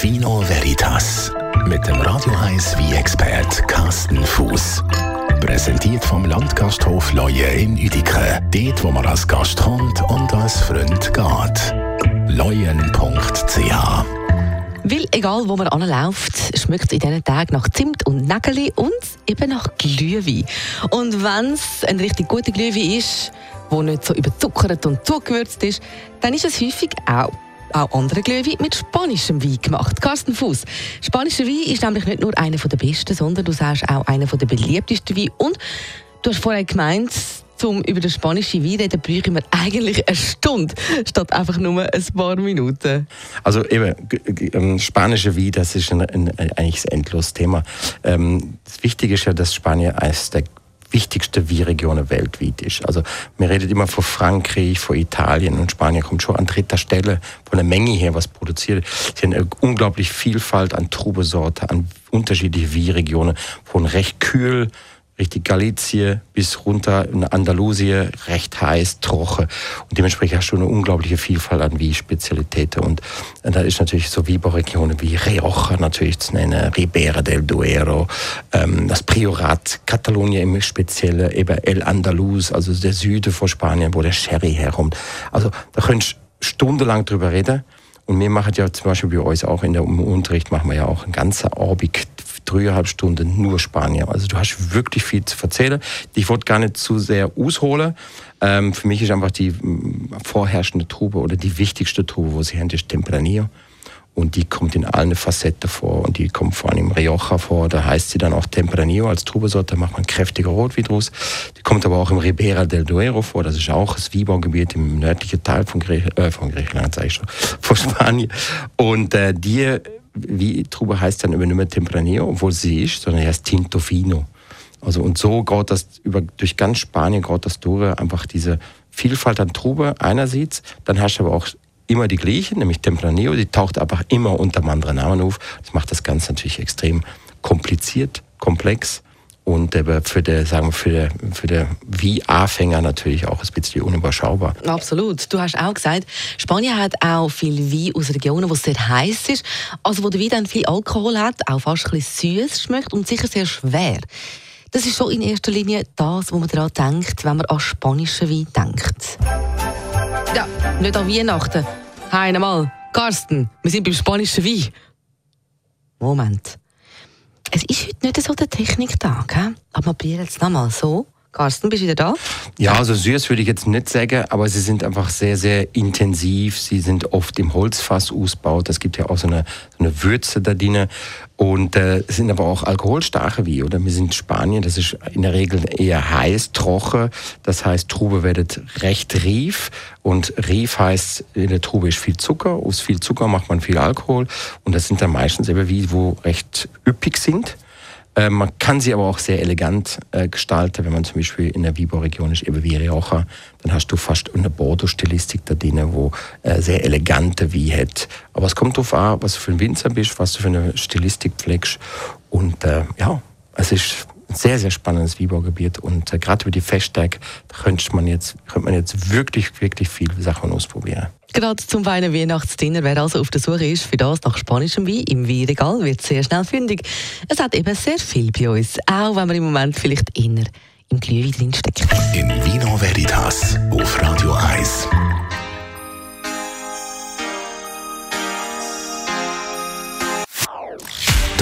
Vino Veritas mit dem Radio 1 wie expert Carsten Fuß. Präsentiert vom Landgasthof Leue in Uedike. Dort, wo man als Gast kommt und als Freund geht. leuen.ch weil egal wo man anläuft, schmeckt in diesen Tagen nach Zimt und Nägeli und eben nach Glühwein. Und wenn es ein richtig guter Glühwein ist, der nicht so überzuckert und zugewürzt ist, dann ist es häufig auch auch andere Glühwein mit spanischem Wein gemacht. Carsten Fuß. Spanischer Wein ist nämlich nicht nur einer der besten, sondern du sagst auch einer der beliebtesten Weine. Und du hast vorher gemeint, um über den spanischen Wein reden, bräuchten wir eigentlich eine Stunde, statt einfach nur ein paar Minuten. Also eben, ähm, spanische Wein, das ist ein, ein, eigentlich ein endloses Thema. Ähm, das Wichtige ist ja, dass Spanien eines der wichtigste Weinregionen weltweit ist. Also wir reden immer von Frankreich, von Italien und Spanien kommt schon an dritter Stelle von der Menge her, was produziert. Sie haben eine unglaublich Vielfalt an Trubesorte, an unterschiedliche Weinregionen, von recht kühl richtig Galizien bis runter in Andalusien, recht heiß, trocken. Und dementsprechend hast du eine unglaubliche Vielfalt an Wie-Spezialitäten. Und da ist natürlich so Wieberregionen wie Rioja natürlich zu nennen, Ribera del Duero, ähm, das Priorat, Katalonien im Speziellen, eben El Andalus, also der Süden von Spanien, wo der Sherry herkommt. Also da könntest du stundenlang drüber reden. Und wir machen ja zum Beispiel bei uns auch in der Unterricht machen wir ja auch ein ganzer Abend dreieinhalb Stunden nur Spanier. Also du hast wirklich viel zu erzählen. Ich wollte gar nicht zu sehr ausholen. Ähm, für mich ist einfach die mm, vorherrschende Trube oder die wichtigste Trube, wo sie ist Tempranillo. Und die kommt in allen Facetten vor. Und die kommt vor allem im Rioja vor. Da heißt sie dann auch Tempranillo als Trubesorte. Da macht man kräftiger Rotwein draus. Die kommt aber auch im Ribera del Duero vor. Das ist auch das Weinbaugebiet im nördlichen Teil von, Griech äh, von Griechenland, sage ich schon, von Spanien. Und äh, die wie Trube heißt dann über nicht mehr Tempranillo, obwohl sie ist, sondern heißt Tinto Fino. Also und so geht das über, durch ganz Spanien geht das durch, einfach diese Vielfalt an Trube einerseits, dann hast du aber auch immer die gleiche, nämlich Tempranillo, die taucht einfach immer unter einem anderen Namen auf. Das macht das Ganze natürlich extrem kompliziert, komplex und für den, sagen wir, für den, für den Wie-Anfänger natürlich auch ein bisschen unüberschaubar. Absolut. Du hast auch gesagt, Spanien hat auch viel Wein aus Regionen, wo es sehr heiß ist, also wo der Wein dann viel Alkohol hat, auch fast ein bisschen süß schmeckt und sicher sehr schwer. Das ist schon in erster Linie das, wo man daran denkt, wenn man an spanischen Wein denkt. Ja, nicht an Weihnachten. Hi, einmal. Carsten, wir sind beim spanischen Wein. Moment. Es ist heute nicht so der Techniktag, aber wir probieren es nochmal so. Carsten, bist du wieder da? Ja, also süß würde ich jetzt nicht sagen, aber sie sind einfach sehr, sehr intensiv. Sie sind oft im Holzfass ausgebaut. Es gibt ja auch so eine, so eine Würze da drin. Und äh, sind aber auch alkoholstarke wie, oder? Wir sind in Spanien, das ist in der Regel eher heiß, trocken. Das heißt, Trube wird recht rief. Und rief heißt, in der Trube ist viel Zucker. Aus viel Zucker macht man viel Alkohol. Und das sind dann meistens eben wie, wo recht üppig sind. Äh, man kann sie aber auch sehr elegant äh, gestalten, wenn man zum Beispiel in der Vibo-Region ist, eben wie Rioja, dann hast du fast eine Bordeaux-Stilistik da drin, wo äh, sehr elegante wie hat. Aber es kommt darauf an, was du für ein Winzer bist, was du für eine Stilistik pflegst. Und äh, ja, es ist ein sehr, sehr spannendes Wiebergebiet und äh, gerade über die Festtage könnte man jetzt, könnte man jetzt wirklich, wirklich viele Sachen ausprobieren. Gerade zum feinen Weihnachtsdinner, wer also auf der Suche ist für das nach spanischem Wein im Weinregal, wird sehr schnell fündig. Es hat eben sehr viel bei uns, auch wenn man im Moment vielleicht inner im Glühwein drinsteckt. In Vino Veritas auf Radio